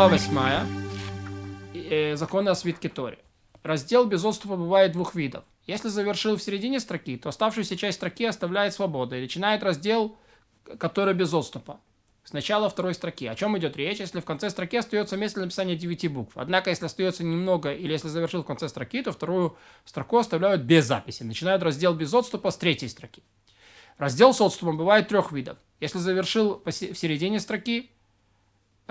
Глава 8. Э, законы о свитке Тори. Раздел без отступа бывает двух видов. Если завершил в середине строки, то оставшуюся часть строки оставляет свободой и начинает раздел, который без отступа. С второй строки. О чем идет речь, если в конце строки остается место написания 9 букв. Однако, если остается немного или если завершил в конце строки, то вторую строку оставляют без записи. Начинают раздел без отступа с третьей строки. Раздел с отступом бывает трех видов. Если завершил в середине строки,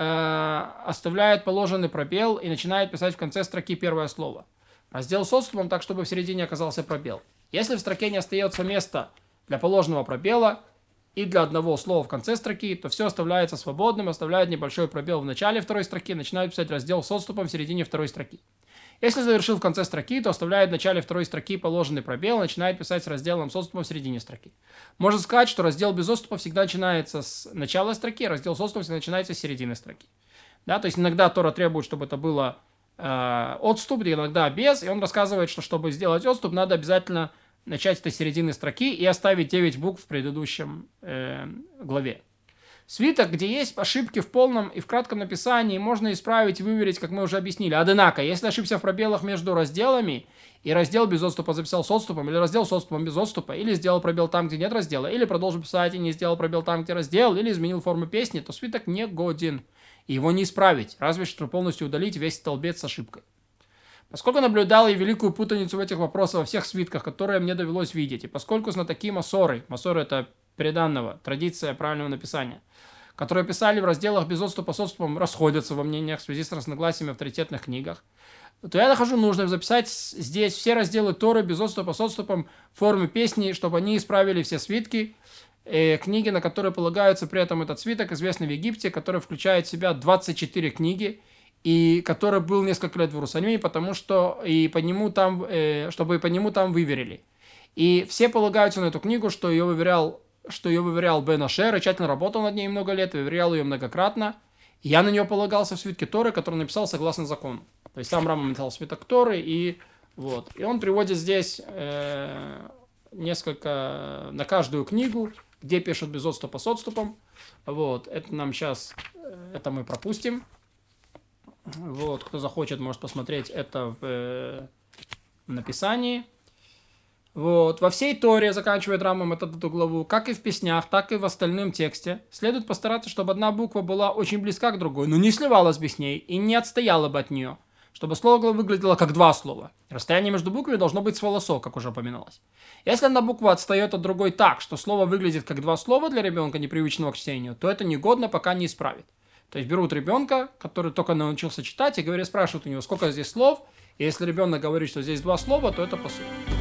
э, оставляет положенный пробел и начинает писать в конце строки первое слово. Раздел с отступом так, чтобы в середине оказался пробел. Если в строке не остается места для положенного пробела и для одного слова в конце строки, то все оставляется свободным, оставляет небольшой пробел в начале второй строки, начинает писать раздел с отступом в середине второй строки. Если завершил в конце строки, то оставляет в начале второй строки положенный пробел и начинает писать с разделом с отступом в середине строки. Можно сказать, что раздел без отступа всегда начинается с начала строки, а раздел с отступом всегда начинается с середины строки. Да, то есть иногда Тора требует, чтобы это было э, отступ, иногда без, и он рассказывает, что чтобы сделать отступ, надо обязательно начать с середины строки и оставить 9 букв в предыдущем э, главе. Свиток, где есть ошибки в полном и в кратком написании, можно исправить и выверить, как мы уже объяснили. Однако, если ошибся в пробелах между разделами, и раздел без отступа записал с отступом, или раздел с отступом без отступа, или сделал пробел там, где нет раздела, или продолжил писать и не сделал пробел там, где раздел, или изменил форму песни, то свиток не годен. И его не исправить, разве что полностью удалить весь столбец с ошибкой. Поскольку наблюдал и великую путаницу в этих вопросах во всех свитках, которые мне довелось видеть, и поскольку знатоки масоры, масоры это переданного, традиция правильного написания, которые писали в разделах без отступа с отступом, расходятся во мнениях в связи с разногласиями в авторитетных книгах, то я нахожу нужным записать здесь все разделы Торы без отступа с отступом в форме песни, чтобы они исправили все свитки, э, книги, на которые полагаются при этом этот свиток, известный в Египте, который включает в себя 24 книги, и который был несколько лет в Иерусалиме, потому что и по нему там, э, чтобы по нему там выверили. И все полагаются на эту книгу, что ее выверял что ее выверял Бен Ашер, тщательно работал над ней много лет, выверял ее многократно. И я на нее полагался в свитке Торы, который написал согласно закону. То есть сам Рама написал свиток Торы, и вот. И он приводит здесь э, несколько, на каждую книгу, где пишут без отступа с отступом. Вот. Это нам сейчас, э, это мы пропустим. Вот. Кто захочет, может посмотреть это в, э, в написании. Вот. Во всей Торе, заканчивает Рамом эту, эту главу, как и в песнях, так и в остальном тексте, следует постараться, чтобы одна буква была очень близка к другой, но не сливалась бы с ней и не отстояла бы от нее, чтобы слово выглядело как два слова. Расстояние между буквами должно быть с волосок, как уже упоминалось. Если одна буква отстает от другой так, что слово выглядит как два слова для ребенка, непривычного к чтению, то это негодно, пока не исправит. То есть берут ребенка, который только научился читать, и говорят, спрашивают у него, сколько здесь слов, и если ребенок говорит, что здесь два слова, то это по сути.